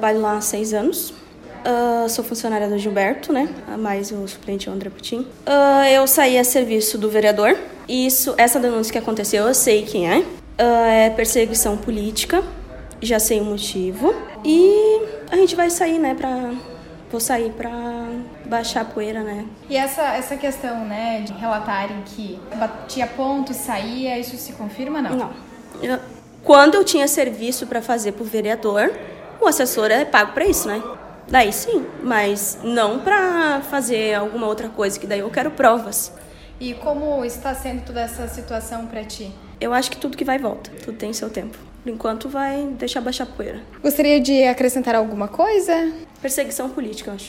Trabalho lá há seis anos. Uh, sou funcionária do Gilberto, né? Mais o suplente André Putin. Uh, eu saí a serviço do vereador. Isso, essa denúncia que aconteceu, eu sei quem é. Uh, é perseguição política. Já sei o motivo. E a gente vai sair, né? Pra, vou sair pra baixar a poeira, né? E essa, essa questão, né, de relatarem que batia ponto, saía, isso se confirma, não? Não. Eu, quando eu tinha serviço para fazer pro vereador, o assessor é pago para isso, né? Daí sim, mas não para fazer alguma outra coisa, que daí eu quero provas. E como está sendo toda essa situação para ti? Eu acho que tudo que vai volta, tudo tem seu tempo. Por enquanto vai deixar baixar poeira. Gostaria de acrescentar alguma coisa? Perseguição política, eu acho.